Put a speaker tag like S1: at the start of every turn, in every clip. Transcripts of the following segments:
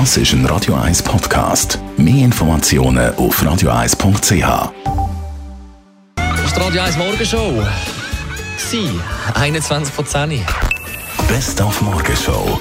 S1: Das ist ein Radio 1 Podcast. Mehr Informationen auf radio1.ch.
S2: Das ist die Radio 1 Morgenshow. Sie, 21 von 10.
S1: Best auf Morgenshow.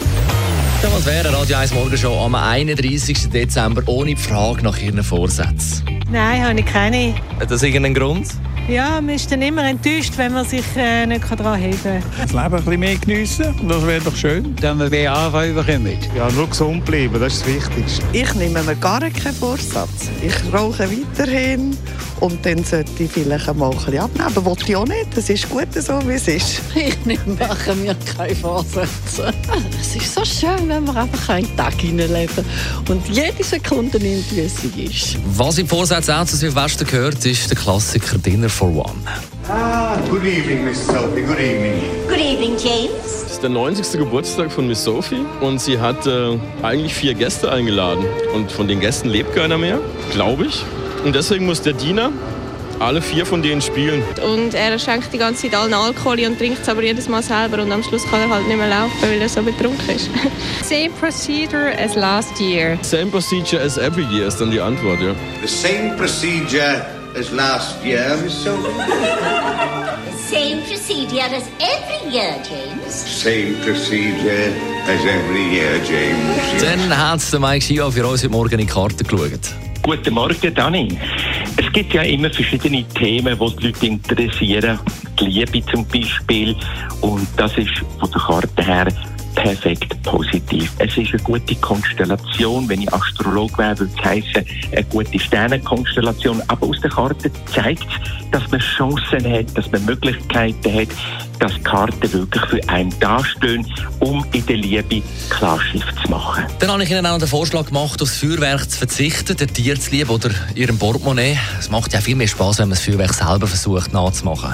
S2: Was wäre eine Radio 1 Morgenshow am 31. Dezember ohne Frage nach Ihren Vorsätzen?
S3: Nein, habe ich keine.
S2: Hat das irgendeinen Grund?
S3: Ja, man ist dann immer enttäuscht, wenn man sich äh, nicht daran heben kann.
S4: das Leben ein bisschen mehr geniessen. Das wäre doch schön.
S5: Dann wir Anfang bekommen.
S4: Ja, nur gesund bleiben, das ist das Wichtigste.
S6: Ich nehme mir gar keinen Vorsatz. Ich rauche weiterhin und dann sollte ich vielleicht einmal ein bisschen abnehmen. Aber wollte ich auch nicht. Es ist gut so, wie es ist.
S7: Ich mache mir keine Vorsätze. Es ist so schön, wenn man einfach einen Tag hineinleben und jede Sekunde nimmt, wie sie ist.
S2: Was im Vorsatz auch zu Silvester gehört, ist der Klassiker Dinner for One.
S8: Ah, good evening, Miss Sophie. Good evening.
S9: Good evening, James.
S10: Es ist der 90. Geburtstag von Miss Sophie und sie hat äh, eigentlich vier Gäste eingeladen. Und von den Gästen lebt keiner mehr, glaube ich. Und deswegen muss der Diener alle vier von denen spielen.
S11: Und er schenkt die ganze Zeit allen Alkohol und trinkt es aber jedes Mal selber. Und am Schluss kann er halt nicht mehr laufen, weil er so betrunken ist.
S12: Same procedure as last year.
S10: Same procedure as every year ist dann die Antwort, ja.
S8: The same procedure as last year, Miss Sophie.
S9: Same procedure as every year, James.
S8: Same procedure as every year, James.
S2: Dann hat der Mike Schia für uns heute Morgen in die Karte geschaut.
S13: Guten Morgen, Dani. Es gibt ja immer verschiedene Themen, die die Leute interessieren. Die Liebe zum Beispiel. Und das ist von der Karte her perfekt positiv. Es ist eine gute Konstellation. Wenn ich Astrolog wäre, würde es heißen, eine gute Sternenkonstellation. Aber aus der Karte zeigt es, dass man Chancen hat, dass man Möglichkeiten hat, dass die Karten wirklich für einen dastehen, um in der Liebe Klarschiff zu machen.
S2: Dann habe ich Ihnen auch den Vorschlag gemacht, aufs Feuerwerk zu verzichten, den Tier zu lieben oder Ihrem Portemonnaie. Es macht ja viel mehr Spaß, wenn man das Feuerwerk selber versucht nachzumachen.